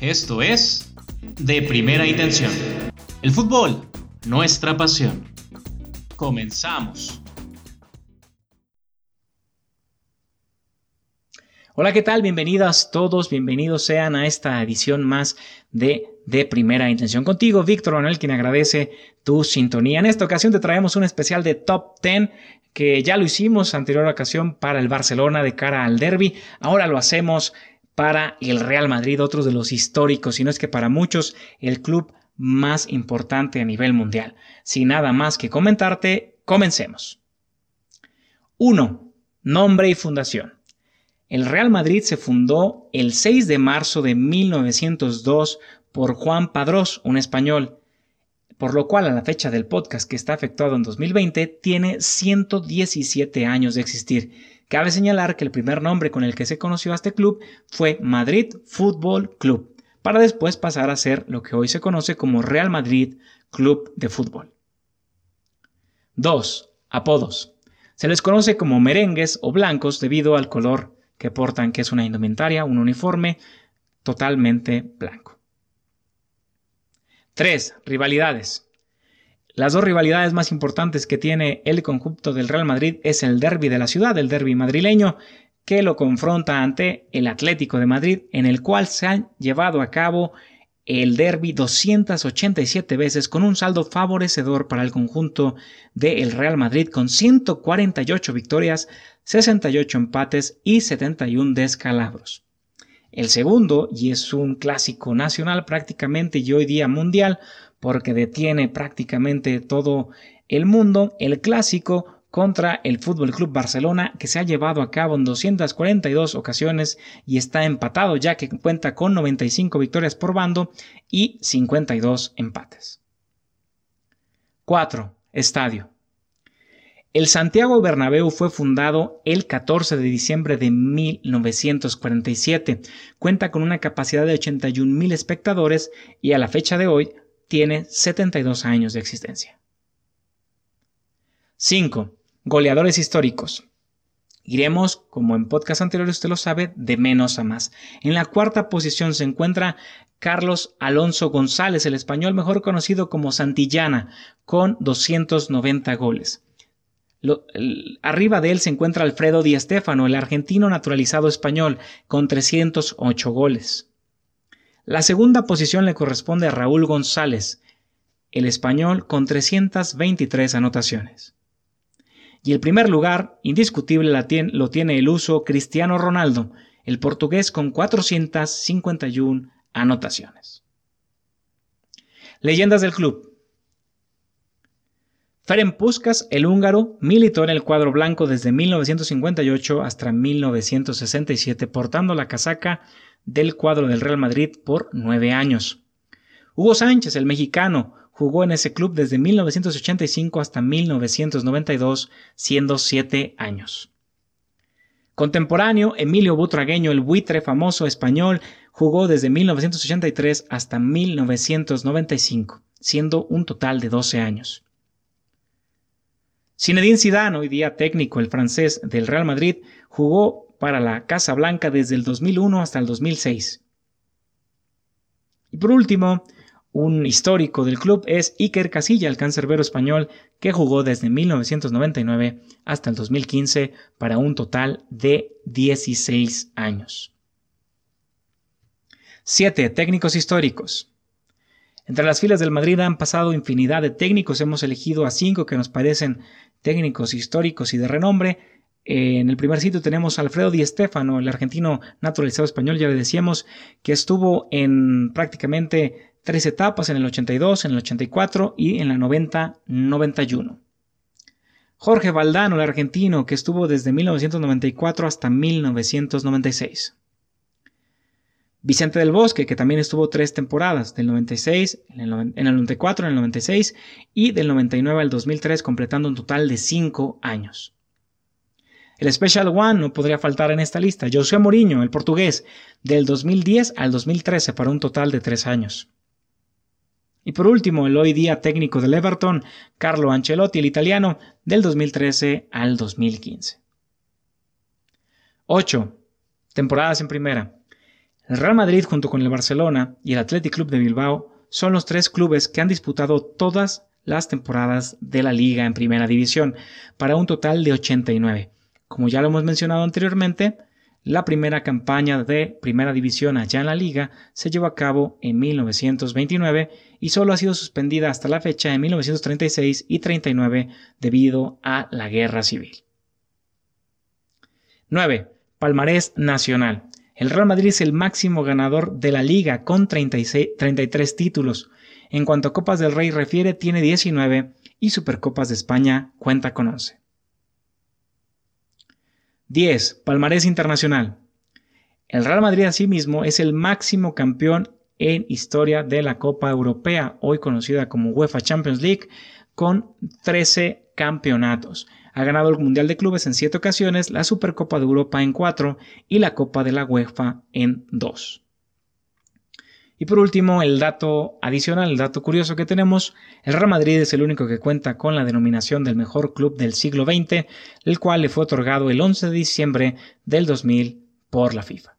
Esto es De Primera Intención. El fútbol, nuestra pasión. Comenzamos. Hola, ¿qué tal? Bienvenidas todos, bienvenidos sean a esta edición más de De Primera Intención. Contigo, Víctor Manuel, quien agradece tu sintonía. En esta ocasión te traemos un especial de Top 10 que ya lo hicimos anterior ocasión para el Barcelona de cara al derby. Ahora lo hacemos para el Real Madrid, otros de los históricos, si no es que para muchos el club más importante a nivel mundial. Sin nada más que comentarte, comencemos. 1. Nombre y fundación. El Real Madrid se fundó el 6 de marzo de 1902 por Juan Padrós, un español, por lo cual a la fecha del podcast que está efectuado en 2020 tiene 117 años de existir. Cabe señalar que el primer nombre con el que se conoció a este club fue Madrid Fútbol Club, para después pasar a ser lo que hoy se conoce como Real Madrid Club de Fútbol. 2. Apodos. Se les conoce como merengues o blancos debido al color que portan, que es una indumentaria, un uniforme totalmente blanco. 3. Rivalidades. Las dos rivalidades más importantes que tiene el conjunto del Real Madrid es el derby de la ciudad, el derby madrileño, que lo confronta ante el Atlético de Madrid, en el cual se han llevado a cabo el derby 287 veces con un saldo favorecedor para el conjunto del Real Madrid con 148 victorias, 68 empates y 71 descalabros. El segundo, y es un clásico nacional prácticamente y hoy día mundial, porque detiene prácticamente todo el mundo, el clásico contra el Fútbol Club Barcelona que se ha llevado a cabo en 242 ocasiones y está empatado ya que cuenta con 95 victorias por bando y 52 empates. 4. Estadio. El Santiago Bernabéu fue fundado el 14 de diciembre de 1947. Cuenta con una capacidad de 81 mil espectadores y a la fecha de hoy tiene 72 años de existencia. 5. Goleadores históricos. Iremos, como en podcast anteriores usted lo sabe, de menos a más. En la cuarta posición se encuentra Carlos Alonso González, el español mejor conocido como Santillana, con 290 goles. arriba de él se encuentra Alfredo Di Stéfano, el argentino naturalizado español, con 308 goles. La segunda posición le corresponde a Raúl González, el español, con 323 anotaciones. Y el primer lugar, indiscutible, lo tiene el uso Cristiano Ronaldo, el portugués con 451 anotaciones. Leyendas del club. Ferenc Puskas, el húngaro, militó en el cuadro blanco desde 1958 hasta 1967, portando la casaca del cuadro del Real Madrid por nueve años. Hugo Sánchez, el mexicano, Jugó en ese club desde 1985 hasta 1992, siendo siete años. Contemporáneo, Emilio Butragueño, el buitre famoso español, jugó desde 1983 hasta 1995, siendo un total de 12 años. Zinedine Zidane, hoy día técnico, el francés del Real Madrid, jugó para la Casa Blanca desde el 2001 hasta el 2006. Y por último, un histórico del club es Iker Casilla, el cancerbero español que jugó desde 1999 hasta el 2015 para un total de 16 años. 7. Técnicos históricos. Entre las filas del Madrid han pasado infinidad de técnicos, hemos elegido a cinco que nos parecen técnicos históricos y de renombre. En el primer sitio tenemos a Alfredo Di Stéfano, el argentino naturalizado español, ya le decíamos, que estuvo en prácticamente tres etapas en el 82, en el 84 y en la 90-91. Jorge Valdano, el argentino, que estuvo desde 1994 hasta 1996. Vicente del Bosque, que también estuvo tres temporadas, del 96, en el, 94, en el 96 y del 99 al 2003, completando un total de cinco años. El Special One no podría faltar en esta lista. José Mourinho, el portugués, del 2010 al 2013 para un total de tres años. Y por último, el hoy día técnico del Everton, Carlo Ancelotti, el italiano, del 2013 al 2015. 8. Temporadas en primera. El Real Madrid junto con el Barcelona y el Athletic Club de Bilbao son los tres clubes que han disputado todas las temporadas de la liga en primera división, para un total de 89. Como ya lo hemos mencionado anteriormente, la primera campaña de primera división allá en la liga se llevó a cabo en 1929 y solo ha sido suspendida hasta la fecha en 1936 y 39 debido a la guerra civil. 9. Palmarés nacional. El Real Madrid es el máximo ganador de la liga con 33 títulos. En cuanto a Copas del Rey refiere, tiene 19 y Supercopas de España cuenta con 11. 10. Palmarés internacional. El Real Madrid asimismo es el máximo campeón en historia de la Copa Europea, hoy conocida como UEFA Champions League, con 13 campeonatos. Ha ganado el Mundial de Clubes en 7 ocasiones, la Supercopa de Europa en 4 y la Copa de la UEFA en 2. Y por último, el dato adicional, el dato curioso que tenemos, el Real Madrid es el único que cuenta con la denominación del mejor club del siglo XX, el cual le fue otorgado el 11 de diciembre del 2000 por la FIFA.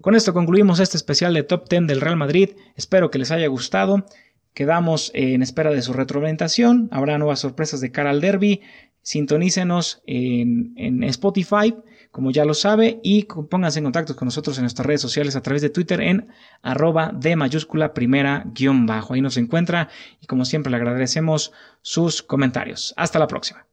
Con esto concluimos este especial de Top 10 del Real Madrid, espero que les haya gustado. Quedamos en espera de su retroalimentación. Habrá nuevas sorpresas de cara al derby. Sintonícenos en, en, Spotify, como ya lo sabe, y pónganse en contacto con nosotros en nuestras redes sociales a través de Twitter en arroba de mayúscula primera guion bajo. Ahí nos encuentra y como siempre le agradecemos sus comentarios. Hasta la próxima.